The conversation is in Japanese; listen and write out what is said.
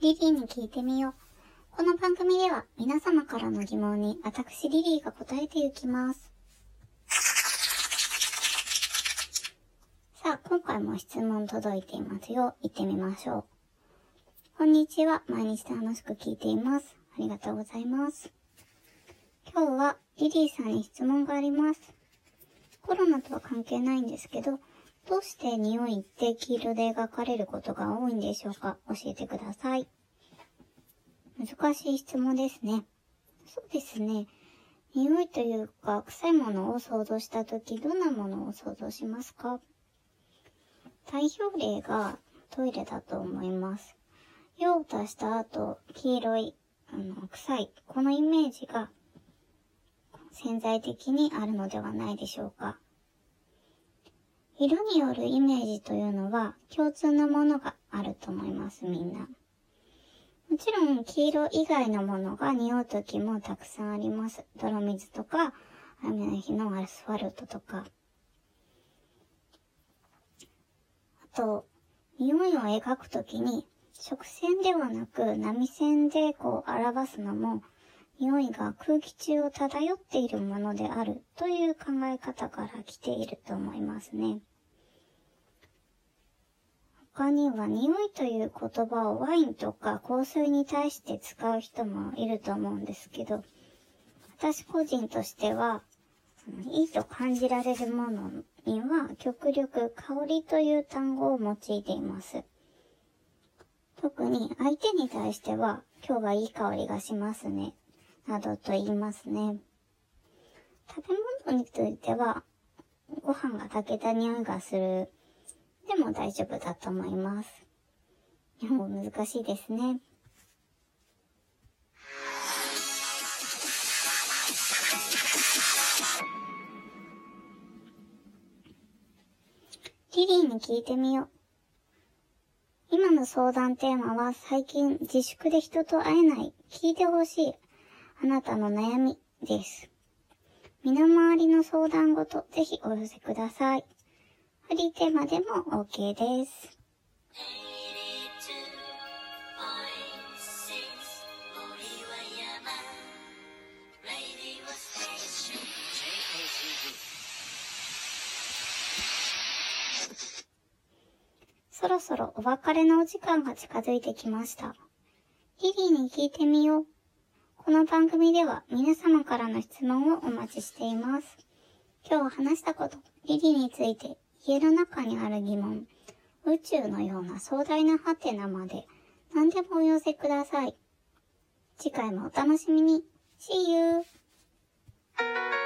リリーに聞いてみよう。この番組では皆様からの疑問に私リリーが答えていきます。さあ、今回も質問届いていますよ。行ってみましょう。こんにちは。毎日楽しく聞いています。ありがとうございます。今日はリリーさんに質問があります。コロナとは関係ないんですけど、どうして匂いって黄色で描かれることが多いんでしょうか？教えてください。難しい質問ですね。そうですね。匂いというか、臭いものを想像したとき、どんなものを想像しますか？代表例がトイレだと思います。用を足した後、黄色い、あの、臭い、このイメージが潜在的にあるのではないでしょうか？色によるイメージというのは共通のものがあると思います、みんな。もちろん黄色以外のものが匂う時もたくさんあります。泥水とか、雨の日のアスファルトとか。あと、匂いを描くときに直線ではなく波線でこう表すのも匂いが空気中を漂っているものであるという考え方から来ていると思いますね。他には匂いという言葉をワインとか香水に対して使う人もいると思うんですけど、私個人としては、いいと感じられるものには極力香りという単語を用いています。特に相手に対しては今日はいい香りがしますね。などと言いますね。食べ物についてはご飯が炊けた匂いがするも大丈夫だと思います。日本語難しいですね。リリーに聞いてみよう。今の相談テーマは最近自粛で人と会えない、聞いてほしい、あなたの悩みです。身の回りの相談ごとぜひお寄せください。フリーテーマでも OK です。そろそろお別れのお時間が近づいてきました。リリーに聞いてみよう。この番組では皆様からの質問をお待ちしています。今日話したこと、リリーについて、家の中にある疑問、宇宙のような壮大なハテナまで何でもお寄せください。次回もお楽しみに。See you!